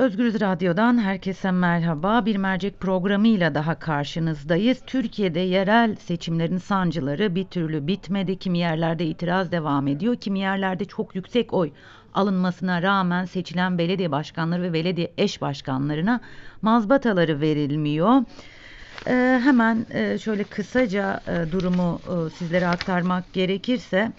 Özgürüz Radyo'dan herkese merhaba. Bir mercek programıyla daha karşınızdayız. Türkiye'de yerel seçimlerin sancıları bir türlü bitmedi. Kimi yerlerde itiraz devam ediyor. Kimi yerlerde çok yüksek oy alınmasına rağmen seçilen belediye başkanları ve belediye eş başkanlarına mazbataları verilmiyor. Ee, hemen e, şöyle kısaca e, durumu e, sizlere aktarmak gerekirse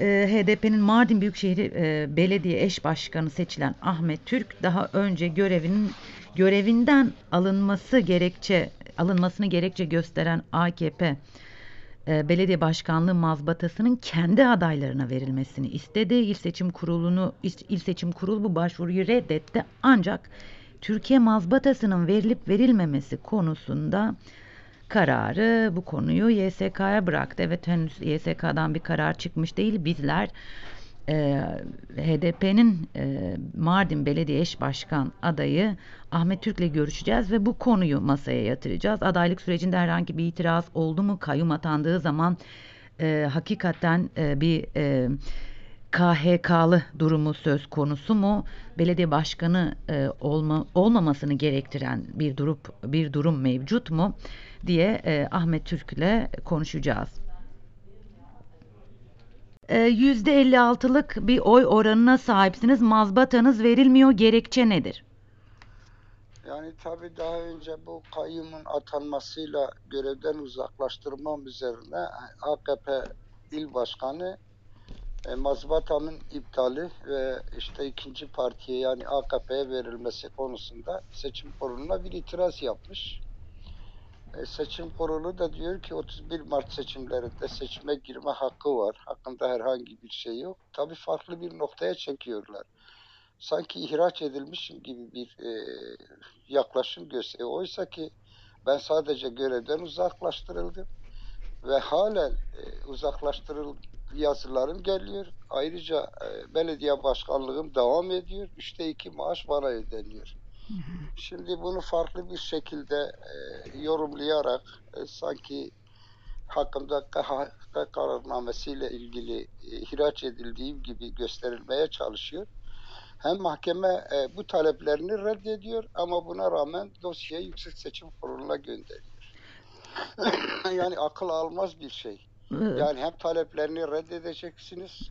e, HDP'nin Mardin Büyükşehir e, Belediye Eş Başkanı seçilen Ahmet Türk daha önce görevinin görevinden alınması gerekçe alınmasını gerekçe gösteren AKP e, belediye başkanlığı mazbatasının kendi adaylarına verilmesini istedi. İl Seçim Kurulu'nu İl İl Seçim Kurulu bu başvuruyu reddetti. Ancak Türkiye mazbatasının verilip verilmemesi konusunda kararı bu konuyu YSK'ya bıraktı. Evet henüz YSK'dan bir karar çıkmış değil. Bizler e, HDP'nin e, Mardin Belediye Eş Başkan adayı Ahmet Türk'le görüşeceğiz ve bu konuyu masaya yatıracağız. Adaylık sürecinde herhangi bir itiraz oldu mu? Kayyum atandığı zaman e, hakikaten e, bir e, KHK'lı durumu söz konusu mu? Belediye başkanı e, olma, olmamasını gerektiren bir durum bir durum mevcut mu diye e, Ahmet Türk'le konuşacağız. E, %56'lık bir oy oranına sahipsiniz. Mazbatanız verilmiyor. Gerekçe nedir? Yani tabii daha önce bu kayyumun atanmasıyla görevden uzaklaştırmam üzerine AKP il başkanı e, mazbatanın iptali ve işte ikinci partiye yani AKP'ye verilmesi konusunda seçim kuruluna bir itiraz yapmış. E, seçim kurulu da diyor ki 31 Mart seçimlerinde seçime girme hakkı var. Hakkında herhangi bir şey yok. Tabii farklı bir noktaya çekiyorlar. Sanki ihraç edilmişim gibi bir e, yaklaşım gösteriyor. Oysa ki ben sadece görevden uzaklaştırıldım ve halen e, uzaklaştırıl yazılarım geliyor. Ayrıca e, belediye başkanlığım devam ediyor. Üçte iki maaş bana ödeniyor. Şimdi bunu farklı bir şekilde e, yorumlayarak e, sanki hakkında KHK kararnamesiyle ilgili e, ihraç edildiğim gibi gösterilmeye çalışıyor. Hem mahkeme e, bu taleplerini reddediyor ama buna rağmen dosyayı Yüksek Seçim Kurulu'na gönderiyor. yani akıl almaz bir şey. Yani hem taleplerini reddedeceksiniz.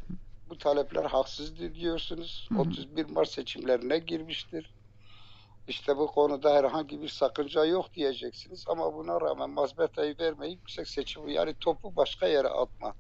Bu talepler haksızdır diyorsunuz. Hı hı. 31 Mart seçimlerine girmiştir. İşte bu konuda herhangi bir sakınca yok diyeceksiniz ama buna rağmen mazbatayı vermeyip yüksek seçimi yani topu başka yere atma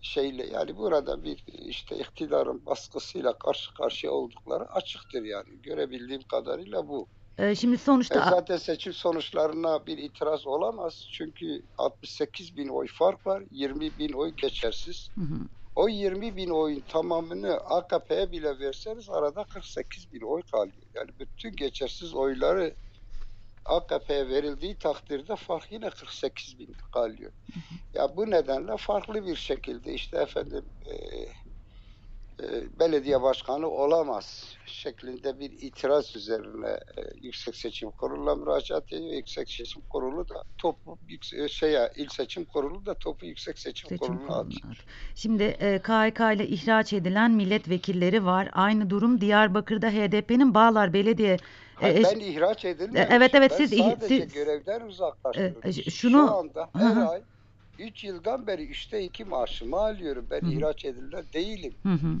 şeyle yani burada bir işte iktidarın baskısıyla karşı karşıya oldukları açıktır yani görebildiğim kadarıyla bu. e, şimdi E sonuçta zaten seçim sonuçlarına bir itiraz olamaz çünkü 68 bin oy fark var 20 bin oy geçersiz. Hı hı. O 20 bin oyun tamamını AKP'ye bile verseniz arada 48 bin oy kalıyor. Yani bütün geçersiz oyları AKP'ye verildiği takdirde fark yine 48 bin kalıyor. Ya bu nedenle farklı bir şekilde işte efendim e, belediye başkanı olamaz şeklinde bir itiraz üzerine e, Yüksek Seçim Kurulu'na müracaat ediyor. Yüksek Seçim Kurulu da topu yükse- şeye, il seçim kurulu da topu Yüksek Seçim, Seçim Kurulu'na atıyor. at. Şimdi e, KHK ile ihraç edilen milletvekilleri var. Aynı durum Diyarbakır'da HDP'nin Bağlar Belediye Hayır, e, ben ihraç edilmemişim. evet, evet, ben siz sadece siz- görevden uzaklaştırıldım. E, şunu- Şu anda her hı. ay 3 yıldan beri üçte iki maaşımı alıyorum. Ben Hı hı. ihraç edilen değilim. Hı hı.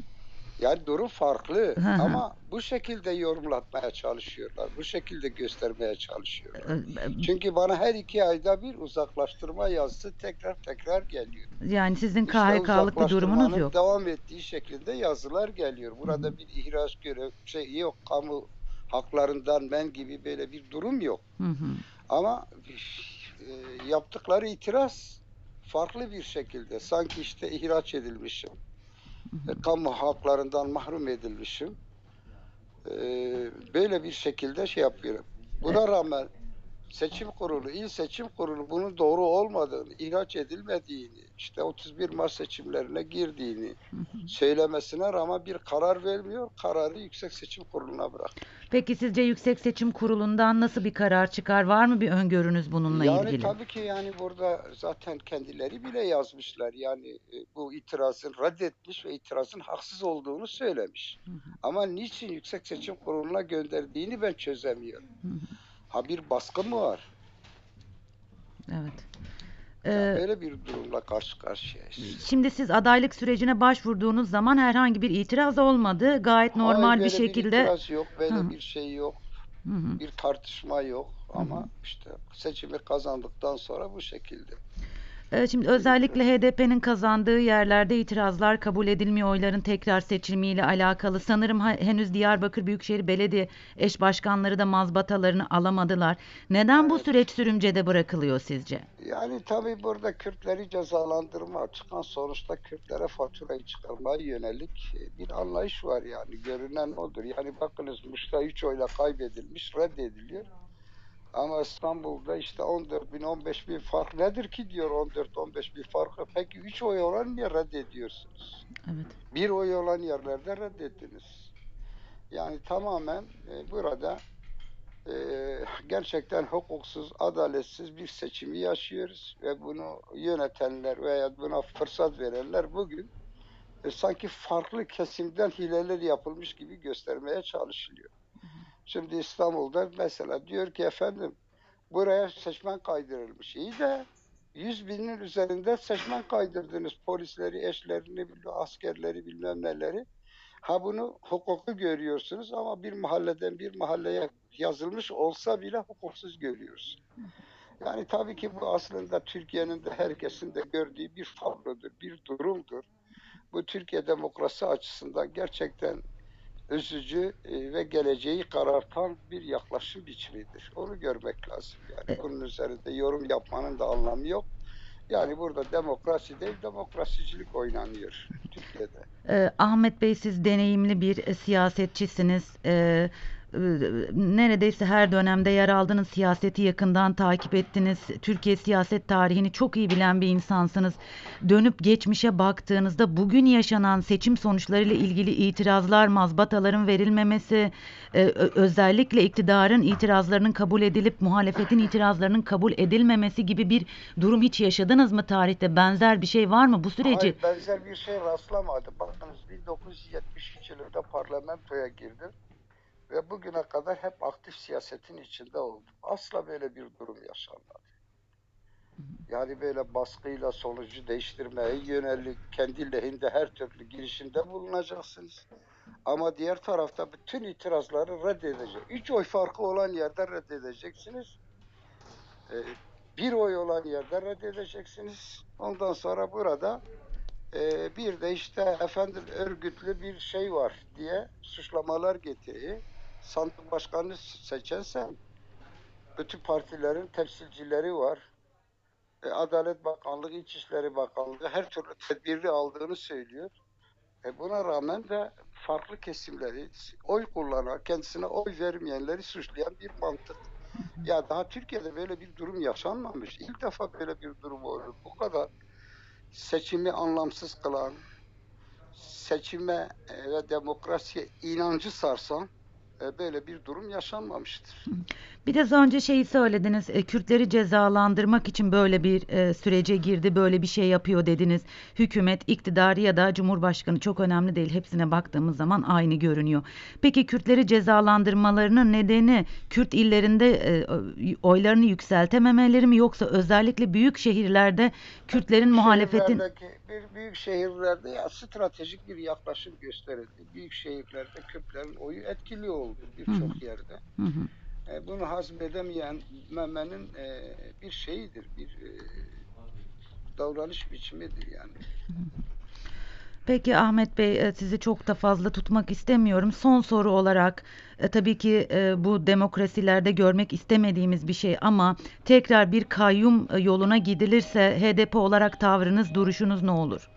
Yani durum farklı Hı hı. ama bu şekilde yorumlatmaya çalışıyorlar. Bu şekilde göstermeye çalışıyorlar. Çünkü bana her iki ayda bir uzaklaştırma yazısı tekrar tekrar geliyor. Yani sizin İşte KHK'lık bir durumunuz yok. devam ettiği şeklinde yazılar geliyor. Burada bir ihraç görev şey yok. Kamu haklarından men gibi böyle bir durum yok. Hı hı. Ama e, yaptıkları itiraz farklı bir şekilde. Sanki işte ihraç edilmişim. E, kamu haklarından mahrum edilmişim. E, böyle bir şekilde şey yapıyorum. Buna rağmen seçim kurulu, il seçim kurulu bunun doğru olmadığını, ihraç edilmediğini, işte 31 Mart seçimlerine girdiğini söylemesine rağmen bir karar vermiyor. Kararı Yüksek Seçim Kurulu'na bırakıyor. Peki sizce Yüksek Seçim Kurulu'ndan nasıl bir karar çıkar? Var mı bir öngörünüz bununla yani ilgili? tabii ki yani burada zaten kendileri bile yazmışlar. Yani e, bu itirazın reddetmiş ve itirazın haksız olduğunu söylemiş. Ama niçin Yüksek Seçim Kurulu'na gönderdiğini ben çözemiyorum. Ha bir baskı mı var? Evet. Yani Ee, böyle bir durumla karşı karşıyayız. Şimdi siz adaylık sürecine başvurduğunuz zaman herhangi bir itiraz olmadı. Gayet normal Hayır, bir böyle şekilde. itiraz yok, böyle Hı. bir şey yok, Hı hı. bir tartışma yok. Ama işte seçimi kazandıktan sonra bu şekilde. Ee, Şimdi özellikle HDP'nin kazandığı yerlerde itirazlar kabul edilmiyor oyların tekrar seçilmiyle alakalı. Sanırım henüz Diyarbakır Büyükşehir Belediye eş başkanları da mazbatalarını alamadılar. Neden bu süreç sürümcede bırakılıyor sizce? Yani tabii burada Kürtleri cezalandırma, çıkan sonuçta Kürtlere faturayı çıkarmaya yönelik e, bir anlayış var yani. Görünen odur. Yani bakınız Muş'ta 3 oyla kaybedilmiş, reddediliyor. Ama İstanbul'da işte 14 bin, 15 bin fark nedir ki diyor 14-15 bin farkı. Peki 3 oy olan niye reddediyorsunuz? Evet. Bir oy olan yerlerde reddettiniz. Yani tamamen e, burada e, gerçekten hukuksuz, adaletsiz bir seçimi yaşıyoruz ve bunu yönetenler veya buna fırsat verenler bugün e, sanki farklı kesimden hileler yapılmış gibi göstermeye çalışılıyor. Şimdi İstanbul'da mesela diyor ki efendim buraya seçmen kaydırılmış. İyi de 100 binin üzerinde seçmen kaydırdınız. Polisleri, eşlerini, askerleri bilmem neleri. Ha bunu hukuku görüyorsunuz ama bir mahalleden bir mahalleye yazılmış olsa bile hukuksuz görüyoruz. Yani tabii ki bu aslında Türkiye'nin de herkesin de gördüğü bir tablodur, bir durumdur. Bu Türkiye demokrasi açısından gerçekten üzücü e, ve geleceği karartan bir yaklaşım biçimidir. Onu görmek lazım. Yani bunun üzerinde yorum yapmanın da anlamı yok. Yani burada demokrasi değil, demokrasicilik oynanıyor Türkiye'de. Ee, Ahmet Bey siz deneyimli bir siyasetçisiniz. Ee, neredeyse her dönemde yer aldınız, siyaseti yakından takip ettiniz. Türkiye siyaset tarihini çok iyi bilen bir insansınız. Dönüp geçmişe baktığınızda bugün yaşanan seçim sonuçlarıyla ilgili itirazlar, mazbataların verilmemesi, e, özellikle iktidarın itirazlarının kabul edilip muhalefetin itirazlarının kabul edilmemesi gibi bir durum hiç yaşadınız mı tarihte? Benzer bir şey var mı bu süreci? Hayır, benzer bir şey rastlamadım. Bakınız 1973 yılında parlamentoya girdim ve bugüne kadar hep aktif siyasetin içinde oldum. Asla böyle bir durum yaşanmadı. Yani böyle baskıyla sonucu değiştirmeye yönelik kendi lehinde her türlü girişimde bulunacaksınız. Ama diğer tarafta bütün itirazları reddedecek. Üç oy farkı olan yerde reddedeceksiniz. Ee, bir oy olan yerde reddedeceksiniz. Ondan sonra burada e, bir de işte efendim örgütlü bir şey var diye suçlamalar getiriyor. Sandık başkanı seçen sen. Bütün partilerin temsilcileri var. E, Adalet Bakanlığı, İçişleri Bakanlığı her türlü tedbiri aldığını söylüyor. E buna rağmen de farklı kesimleri oy kullanan, kendisine oy vermeyenleri suçlayan bir mantık. Ya daha Türkiye'de böyle bir durum yaşanmamış. İlk defa böyle bir durum oldu. Bu kadar seçimi anlamsız kılan, seçime e, ve demokrasiye inancı sarsan böyle bir durum yaşanmamıştır. Biraz önce şeyi söylediniz, e, Kürtleri cezalandırmak için böyle bir e, sürece girdi, böyle bir şey yapıyor dediniz. Hükümet, iktidar ya da Cumhurbaşkanı çok önemli değil. Hepsine baktığımız zaman aynı görünüyor. Peki Kürtleri cezalandırmalarının nedeni Kürt illerinde e, oylarını yükseltememeleri mi yoksa özellikle büyük şehirlerde Kürtlerin muhalefetin Şehirlerdeki bir büyük şehirlerde ya stratejik bir yaklaşım gösterildi. Büyük şehirlerde Kürtlerin oyu etkili oldu birçok yerde. Hı hı. E, bunu hazmedemeyen memenin e, bir şeyidir, bir e, davranış biçimidir yani. Peki Ahmet Bey e, sizi çok da fazla tutmak istemiyorum. Son soru olarak e, tabii ki bu demokrasilerde görmek istemediğimiz bir şey ama tekrar bir kayyum yoluna gidilirse HDP olarak tavrınız, duruşunuz ne olur?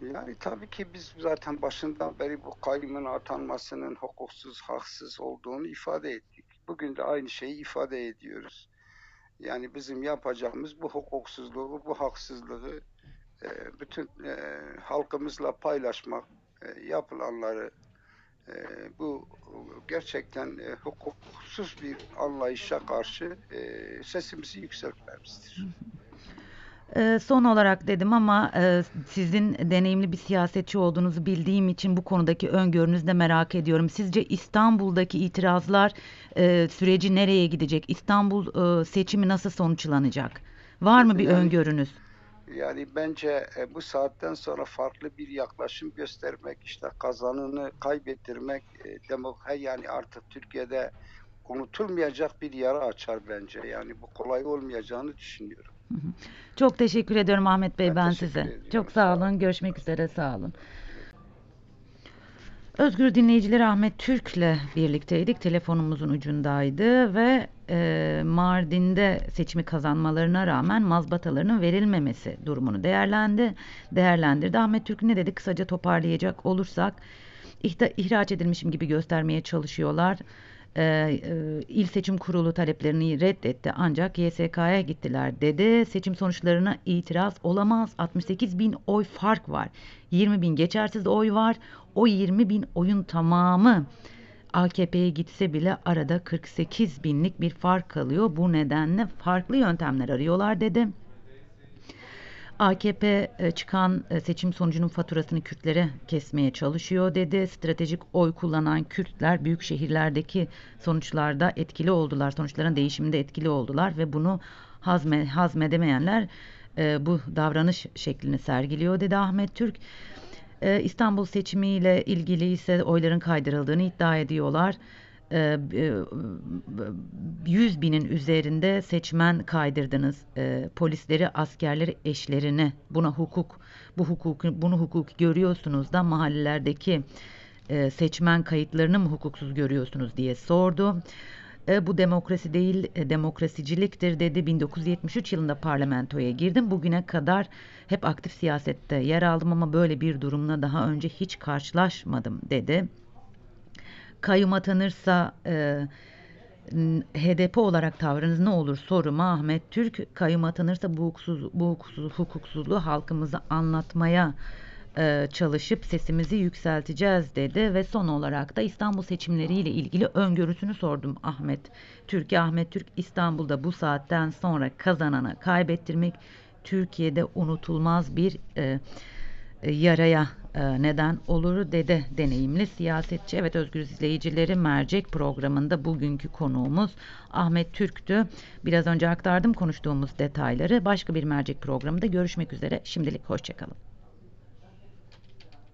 Yani tabii ki biz zaten başından beri bu kayyumun atanmasının hukuksuz, haksız olduğunu ifade ettik. bugün de aynı şeyi ifade ediyoruz. Yani bizim yapacağımız bu hukuksuzluğu, bu haksızlığı e, bütün e, halkımızla paylaşmak, e, yapılanları bu gerçekten hukuksuz bir anlayışa karşı sesimizi yükseltmemizdir. Ee, son olarak dedim ama e, sizin deneyimli bir siyasetçi olduğunuzu bildiğim için bu konudaki öngörünüzü de merak ediyorum. Sizce İstanbul'daki itirazlar e, süreci nereye gidecek? İstanbul e, seçimi nasıl sonuçlanacak? Var mı bir Yani- öngörünüz? Yani bence e, bu saatten sonra farklı bir yaklaşım göstermek, işte kazanını kaybettirmek, e, yani artık Türkiye'de unutulmayacak bir yara açar bence. Yani bu kolay olmayacağını düşünüyorum. Çok teşekkür ediyorum Ahmet Bey Ben ben, size. ediyorum, Çok sağ olun. Görüşmek üzere. Sağ olun. Özgür dinleyicileri Ahmet Türk'le birlikteydik. Telefonumuzun ucundaydı ve e, Mardin'de seçimi kazanmalarına rağmen mazbatalarının verilmemesi durumunu değerlendi, değerlendirdi. Ahmet Türk ne dedi? Kısaca toparlayacak olursak ihraç edilmişim gibi göstermeye çalışıyorlar. E, e, İl Seçim Kurulu taleplerini reddetti ancak YSK'ya gittiler dedi. Seçim sonuçlarına itiraz olamaz. 68 bin oy fark var. 20 bin geçersiz oy var. O 20 bin oyun tamamı AKP'ye gitse bile arada 48 binlik bir fark kalıyor. Bu nedenle farklı yöntemler arıyorlar dedi. AKP e, çıkan e, seçim sonucunun faturasını Kürtlere kesmeye çalışıyor dedi. Stratejik oy kullanan Kürtler büyük şehirlerdeki sonuçlarda etkili oldular. Sonuçların değişiminde etkili oldular ve bunu hazme, hazmedemeyenler e, bu davranış şeklini sergiliyor dedi Ahmet Türk. İstanbul seçimiyle ilgili ise oyların kaydırıldığını iddia ediyorlar. E, e, 100 binin üzerinde seçmen kaydırdınız. E, polisleri, askerleri, eşlerini buna hukuk, bu hukuku, bunu hukuk görüyorsunuz da mahallelerdeki e, seçmen kayıtlarını mı hukuksuz görüyorsunuz diye sordu. E, bu demokrasi değil e, demokrasiciliktir dedi. 1973 yılında parlamentoya girdim. Bugüne kadar hep aktif siyasette yer aldım ama böyle bir durumla daha önce hiç karşılaşmadım dedi. Kayyum atanırsa e, HDP olarak tavrınız ne olur? Soruma Ahmet Türk. Kayyum atanırsa bu, hukuksuz, bu hukuksuz, hukuksuzluğu halkımıza anlatmaya e, çalışıp sesimizi yükselteceğiz dedi. Ve son olarak da İstanbul seçimleriyle ilgili öngörüsünü sordum Ahmet Türkiye Ahmet Türk İstanbul'da bu saatten sonra kazanana kaybettirmek Türkiye'de unutulmaz bir e, yaraya e, neden olur dedi deneyimli siyasetçi. Evet özgür izleyicileri mercek programında bugünkü konuğumuz Ahmet Türk'tü. Biraz önce aktardım konuştuğumuz detayları. Başka bir mercek programında görüşmek üzere. Şimdilik hoşçakalın.